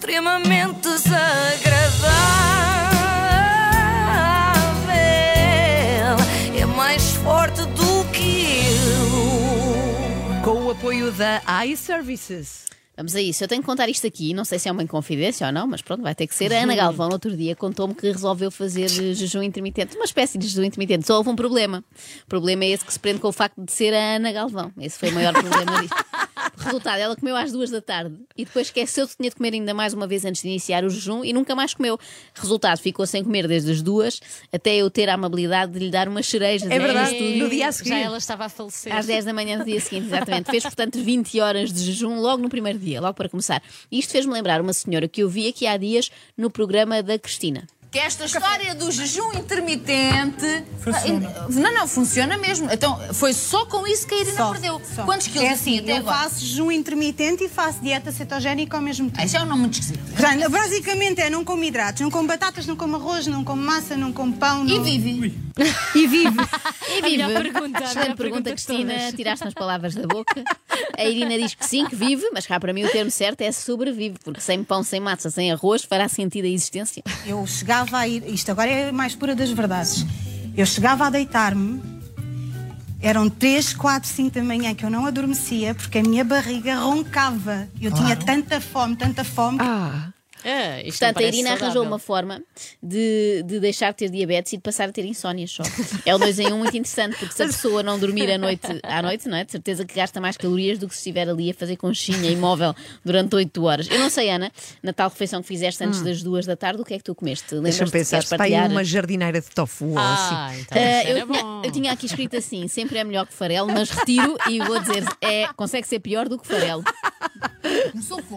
extremamente desagradável. É mais forte do que eu. Com o apoio da iServices. Vamos a isso. Eu tenho que contar isto aqui, não sei se é uma inconfidência ou não, mas pronto, vai ter que ser. A Ana Galvão, no outro dia, contou-me que resolveu fazer jejum intermitente, uma espécie de jejum intermitente. Só houve um problema. O problema é esse que se prende com o facto de ser a Ana Galvão. Esse foi o maior problema disto. Resultado, ela comeu às duas da tarde e depois esqueceu-se que tinha de comer ainda mais uma vez antes de iniciar o jejum e nunca mais comeu. Resultado, ficou sem comer desde as duas até eu ter a amabilidade de lhe dar umas cerejas É verdade. no dia a seguir. Já ela estava a falecer. Às 10 da manhã do dia seguinte, exatamente. Fez, portanto, 20 horas de jejum logo no primeiro dia, logo para começar. E isto fez-me lembrar uma senhora que eu vi aqui há dias no programa da Cristina. Que esta história do jejum intermitente. Funciona. Não, não, funciona mesmo. Então, foi só com isso que a Irina Só, perdeu. só. Quantos quilos é assim assim, até eu agora? faço jejum intermitente e faço dieta cetogénica ao mesmo Ah, tempo. Isso é um nome muito esquisito. Portanto, basicamente é não como hidratos, não como batatas, não como arroz, não como massa, não como pão. E não... vive. E vive. E vive. melhor pergunta, a pergunta, Cristina. Tiraste as palavras da boca. A Irina diz que sim, que vive, mas cá para mim o termo certo é sobrevive, porque sem pão, sem massa, sem arroz, fará sentido a existência. Eu chegava a ir, isto agora é a mais pura das verdades. Eu chegava a deitar-me, eram 3, 4, 5 da manhã que eu não adormecia porque a minha barriga roncava. Eu tinha tanta fome, tanta fome. que Ah, Ah, isto não Portanto, a Irina arranjou saudável. uma forma de, de deixar de ter diabetes e de passar a ter insónias só. É o 2 em 1 muito interessante, porque se a pessoa não dormir à noite, à noite, não é? De certeza que gasta mais calorias do que se estiver ali a fazer conchinha imóvel durante 8 horas. Eu não sei, Ana, na tal refeição que fizeste antes das 2 da tarde, o que é que tu comeste? Hum. deixa-me Lembras-te? pensar. Está aí uma jardineira de tofu ou assim. Ah, então Ah, isso eu, tinha, eu tinha aqui escrito assim: sempre é melhor que farelo, mas retiro e vou dizer: é, consegue ser pior do que farelo.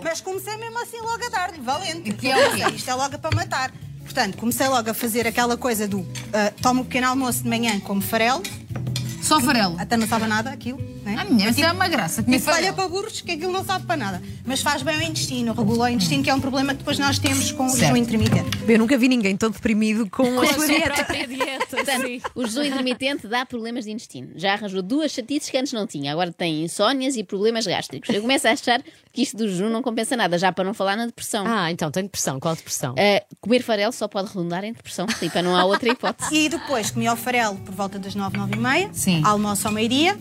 Mas comecei mesmo assim logo a dar-lhe, valente. que é o quê? Isto é logo para matar. Portanto, comecei logo a fazer aquela coisa do ah, tomo um pequeno almoço de manhã como farelo, Só farelo. até não sabe nada aquilo. Né? Ah, minha, isso é uma graça. Comer Isso olha farelo. para burros que aquilo não sabe para nada. Mas faz bem ao intestino, regula o intestino, que é um problema que depois nós temos com o Certo. jejum intermitente. Eu nunca vi ninguém tão deprimido com a Com a sua sua dieta. Portanto, sim. o jejum intermitente dá problemas de intestino. Já arranjou duas chatices que antes não tinha. Agora tem insónias e problemas gástricos. Eu começo a achar que isto do jejum não compensa nada, já para não falar na depressão. Ah, então tem depressão. Qual depressão? Ah, comer farelo só pode redundar em depressão, Filipe, não há outra hipótese. E depois comi o farelo por volta das 9, 9 e meia. Sim. Almoço ao meio-dia.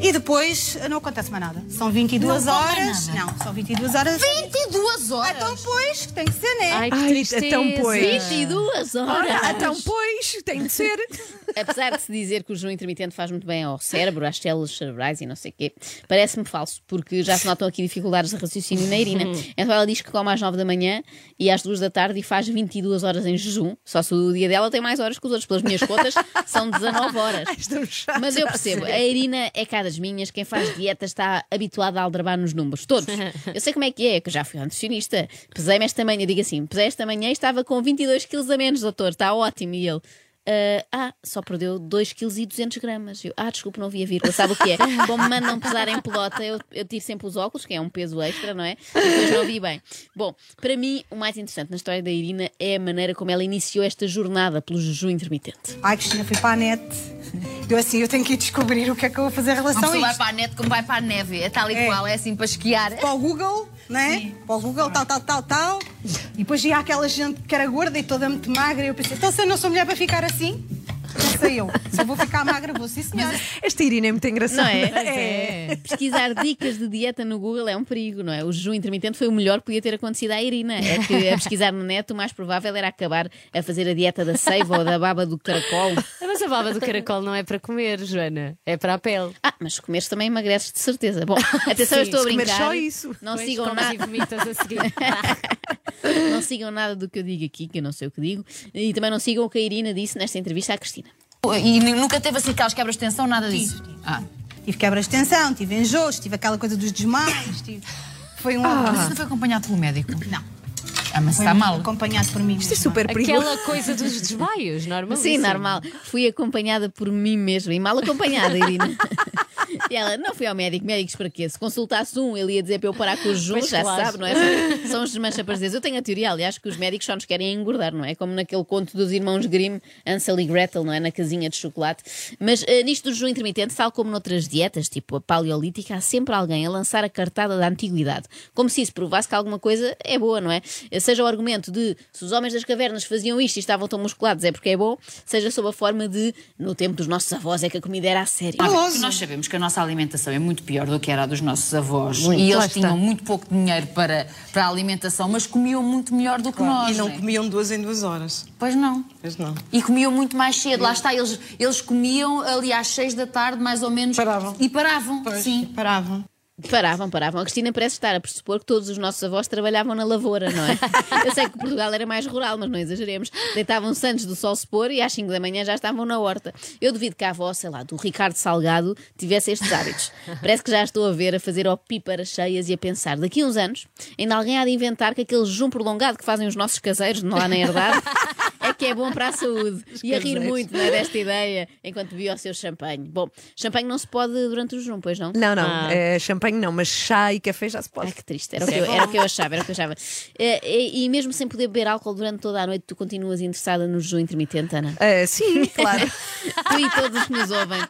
E depois não acontece mais nada. São 22 Não horas. Não, são 22 horas. 22 horas. Então, pois, tem que ser, né? Ai, que Ai, então, pois. 22 horas! Ora, então, pois, tem de ser. Apesar de se dizer que o jejum intermitente faz muito bem ao cérebro, às células cerebrais e não sei o quê, parece-me falso, porque já se notam aqui dificuldades de raciocínio na Irina. Então ela diz que come às 9 da manhã e às 2 da tarde e faz 22 horas em jejum. Só se o dia dela tem mais horas que os outros. Pelas minhas contas, são 19 horas. Mas eu percebo, a Irina é cá minhas, quem faz dieta está habituada a aldrabar nos números, todos. Eu sei como é que é, que eu já fui um nutricionista. Pesei-me esta manhã, digo assim, pesei esta manhã e estava com 22 quilos a menos, doutor, está ótimo. E ele, "Ah, ah, só perdeu 2 kg e 200 gramas. Eu, ah, desculpe, não vi a vírgula. Sabe o que é? Como me mandam pesar em pelota, eu, eu tiro sempre os óculos, que é um peso extra, não é? Depois não vi bem. Bom, para mim, o mais interessante na história da Irina é a maneira como ela iniciou esta jornada pelo jejum intermitente. Ai, Cristina, fui para a net. Eu assim, eu tenho que ir descobrir o que é que eu vou fazer em relação a pessoa vai isto. para a net como vai para a neve. É tal e É. qual, é assim para esquiar. Para o Google, né? Para o Google, tal, tal, tal, tal. E depois ia aquela gente que era gorda e toda muito magra. E eu pensei, então se eu não sou mulher para ficar assim, pensei eu. Se eu vou ficar magra, vou sim, senhora. Esta Irina é muito engraçada. Não é? Pois é. Pesquisar dicas de dieta no Google é um perigo, não é? O jejum intermitente foi o melhor que podia ter acontecido à Irina. É que a pesquisar no net o mais provável era acabar a fazer a dieta da seiva ou da baba do caracol. Mas a baba do caracol não é para comer, Joana. É para a pele. Ah, mas se comeres também emagreces de certeza. Bom, atenção, eu Sim, estou a se comer brincar. só isso. Não Depois sigam, nada, e vomitas a seguir. não sigam nada do que eu digo aqui, que eu não sei o que digo. E também não sigam o que a Irina disse nesta entrevista à Cristina. E nunca teve assim aquelas quebras de tensão, nada disso. Ah. Tive quebras de tensão, tive enjoos, tive aquela coisa dos desmaios. Tive... Foi um. Mas isso não foi acompanhado pelo médico? Não. Ah, mas Foi está mal. acompanhado por mim. Isto é super perigoso. Aquela coisa dos desmaios, normal. Sim, normal. Fui acompanhada por mim mesma e mal acompanhada, Irina. E ela, não fui ao médico, médicos para quê? Se consultasse um, ele ia dizer para eu parar com o jejum, Pois já claro. sabe, não é? São, os desmancha-prazeres. Eu tenho a teoria, aliás, que os médicos só nos querem engordar, não é? Como naquele conto dos irmãos Grimm, Ansel e Gretel, não é? Na casinha de chocolate. Mas eh, nisto do jejum intermitente, tal como noutras dietas, tipo a paleolítica, há sempre alguém a lançar a cartada da antiguidade. Como se isso provasse que alguma coisa é boa, não é? Seja o argumento de se os homens das cavernas faziam isto e estavam tão musculados é porque é bom, seja sob a forma de no tempo dos nossos avós é que a comida era a sério. Porque nós sabemos que a nossa alimentação é muito pior do que era a dos nossos avós. Muito, e eles tinham muito pouco dinheiro para, para a alimentação, mas comiam muito melhor do que nós. E não é? comiam duas em duas horas. Pois não. Pois não. E comiam muito mais cedo. Lá está, eles, eles comiam ali às seis da tarde, mais ou menos. Paravam. E paravam, sim. Paravam. Paravam, paravam. A Cristina parece estar a pressupor que todos os nossos avós trabalhavam na lavoura, não é? Eu sei que Portugal era mais rural, mas não exageremos. Deitavam-se antes do sol se pôr e às 5 da manhã já estavam na horta. Eu duvido que a avó, sei lá, do Ricardo Salgado tivesse estes hábitos. Parece que já estou a ver a fazer opíparas cheias e a pensar, daqui a uns anos, ainda alguém há de inventar que aquele jejum prolongado que fazem os nossos caseiros lá na herdade que é bom para a saúde. E a rir muito não é, desta ideia enquanto bebia o seu champanhe. Bom, champanhe não se pode durante o jejum, pois não? Não, não. Ah. é champanhe não, mas chá e café já se pode. Ai, que triste. Era o que, eu, era o que eu achava, era o que eu achava. Eh, E, e mesmo sem poder beber álcool durante toda a noite, tu continuas interessada no jejum intermitente, Ana? Ah, sim, claro. Tu e todos os que nos ouvem.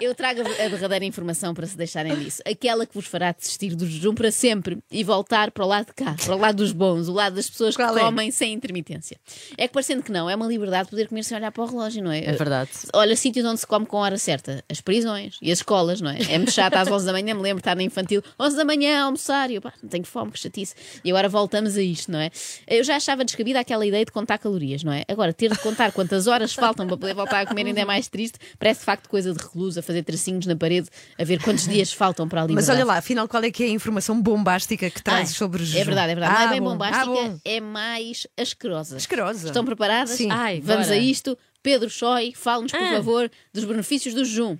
Eu trago a a derradeira informação para se deixarem disso. Aquela que vos fará desistir do jejum para sempre e voltar para o lado de cá, para o lado dos bons, o lado das pessoas que Qual é? comem sem intermitência. É que parecendo que não, é uma liberdade poder comer sem olhar para o relógio, não é? É verdade. Olha, sítios onde se come com hora certa. As prisões e as escolas, não é? É muito chato às 11 da manhã, me lembro estar na infantil, 11 da manhã, a almoçar, e eu, pá, não tenho fome, que chatice. E agora voltamos a isto, não é? Eu já achava descabida aquela ideia de contar calorias, não é? Agora, ter de contar quantas horas faltam para poder voltar a comer ainda é mais triste. Parece de facto coisa de reclusa, fazer tracinhos na parede, a ver quantos dias faltam para a Mas olha lá, afinal, qual é que é a informação bombástica que trazes Ai, sobre o jejum? É verdade, é verdade. não Ah, é bem bom. bombástica, Ah, é mais asquerosa. Asquerosa. Estão preparadas? Sim. Ai, Vamos bora. a isto. Pedro Choi, fala-nos, por Ah. favor, dos benefícios do jejum.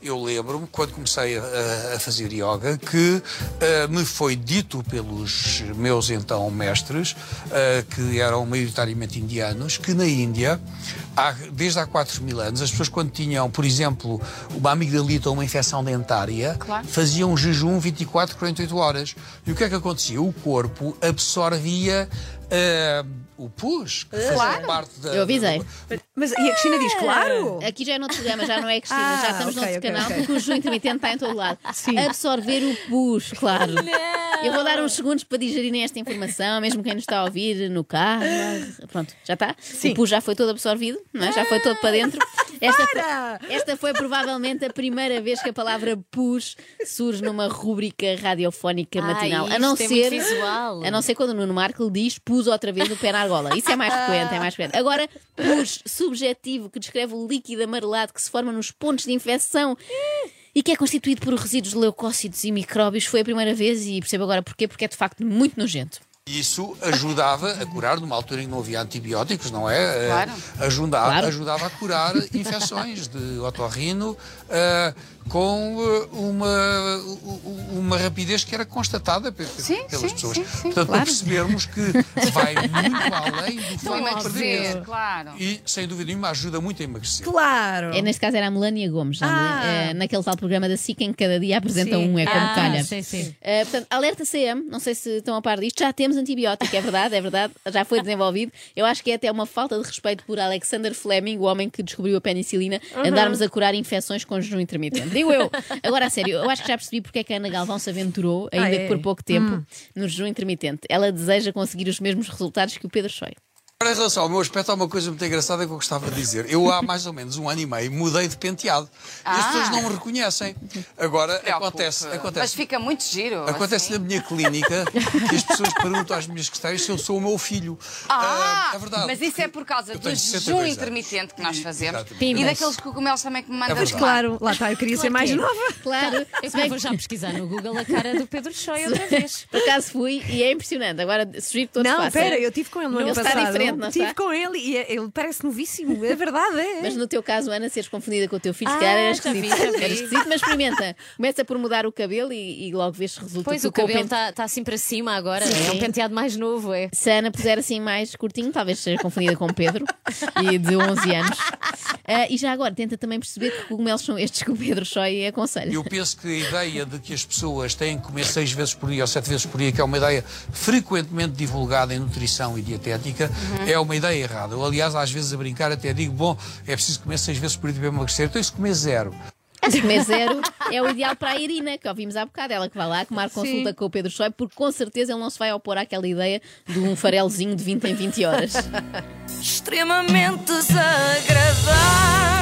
Eu lembro-me, quando comecei a, a fazer yoga, que eh, me foi dito pelos meus então mestres, eh, que eram maioritariamente indianos, que na Índia, há- desde há 4 mil anos, as pessoas quando tinham, por exemplo, uma amigdalita ou uma infecção dentária, faziam um jejum 24, 48 horas. E o que é que acontecia? O corpo absorvia eh, o pus, que fazia parte da... Eu avisei. Mas e a Cristina diz, claro! Aqui já é noutro programa, já não é Cristina, Ah, já estamos ok, no outro ok, canal, ok. porque o jejum intermitente está em todo lado. Sim. Absorver o pus, claro. Eu vou dar uns segundos para digerirem esta informação, mesmo quem nos está a ouvir no carro. Pronto, já está? O pus já foi todo absorvido, não é? já foi todo para dentro. Esta Para! foi, esta foi provavelmente a primeira vez que a palavra pus surge numa rúbrica radiofónica matinal. a não é muito ser. visual. A não ser quando o Nuno Marco lhe diz pus outra vez o pé na argola. Isso é mais frequente, é mais frequente. Agora, pus subjetivo, que descreve o líquido amarelado que se forma nos pontos de infecção e que é constituído por resíduos de leucócitos e micróbios, foi a primeira vez e percebo agora porquê, porque é de facto muito nojento. Isso ajudava a curar, numa altura em que não havia antibióticos, não é? Eh, Claro. Ajudava, Claro. ajudava a curar infecções de otorrino eh, com eh, uma, uma rapidez que era constatada pe- pe- Sim, pelas sim, pessoas. sim, sim. Portanto, para percebermos que vai muito além do facto de perder claro. E, sem dúvida nenhuma, ajuda muito a emagrecer. Claro! É, neste caso era a Melania Gomes, Ah. É, naquele tal programa da SIC em que cada dia apresenta Sim. um, é como Ah, calha. sim, sim. Uh, portanto, alerta CM, não sei se estão a par disto, já temos antibiótico, é verdade, é verdade, já foi desenvolvido. Eu acho que é até uma falta de respeito por Alexander Fleming, o homem que descobriu a penicilina, andarmos a curar infecções com jejum intermitente. Digo eu. Agora, a sério, eu acho que já percebi porque é que a Ana Galvão se aventurou, ainda Ah, que é? por pouco tempo, no jejum intermitente. Ela deseja conseguir os mesmos resultados que o Pedro Choi. Agora, em relação ao meu aspecto, há uma coisa muito engraçada que eu gostava de dizer. Eu, há mais ou menos um ano e meio, mudei de penteado. E as pessoas não me reconhecem. Agora, acontece, Mas acontece. fica muito giro. Acontece assim. na minha clínica que as pessoas perguntam às minhas questões se eu sou o meu filho. Ah, é verdade. mas isso é por causa do jejum 62 anos. intermitente que nós E- fazemos e Pimbas. daqueles cogumelos também que me mandas verdade. lá. Claro, lá está, eu queria ser mais que é. nova. Claro, Eu que bem vou já pesquisar no Google a cara do Pedro Choi outra vez. Por acaso fui e é impressionante. Agora sugiro que todos Não, façam. pera, eu tive com ele no Ele ano está passado. diferente. Não estive está? com ele e é- ele parece novíssimo, é verdade. É. Mas no teu caso, Ana, seres confundida com o teu filho, se Ah, calhar era já vi, esquisito. já vi. Era esquisito, mas experimenta. Começa por mudar o cabelo e, e logo vês se resulta. Pois o cabelo pente- está tá assim para cima agora. Sim. É um penteado mais novo, é. Se a Ana puser assim mais curtinho, talvez seja confundida com o Pedro, e de 11 anos. Ah, e já agora, tenta também perceber que cogumelos são estes que o Pedro Choi aconselha. Eu penso que a ideia de que as pessoas têm que comer seis vezes por dia ou sete vezes por dia, que é uma ideia frequentemente divulgada em nutrição e dietética, é uma ideia errada. Eu, aliás, às vezes a brincar até digo, bom, é preciso comer seis vezes por dia para emagrecer, então se comer zero? Se comer zero é o ideal para a Irina, que ouvimos há bocado. Ela que vai lá tomar consulta com o Pedro Choi, porque com certeza ele não se vai opor àquela ideia de um farelzinho de 20 em 20 horas. extremamente desagradável.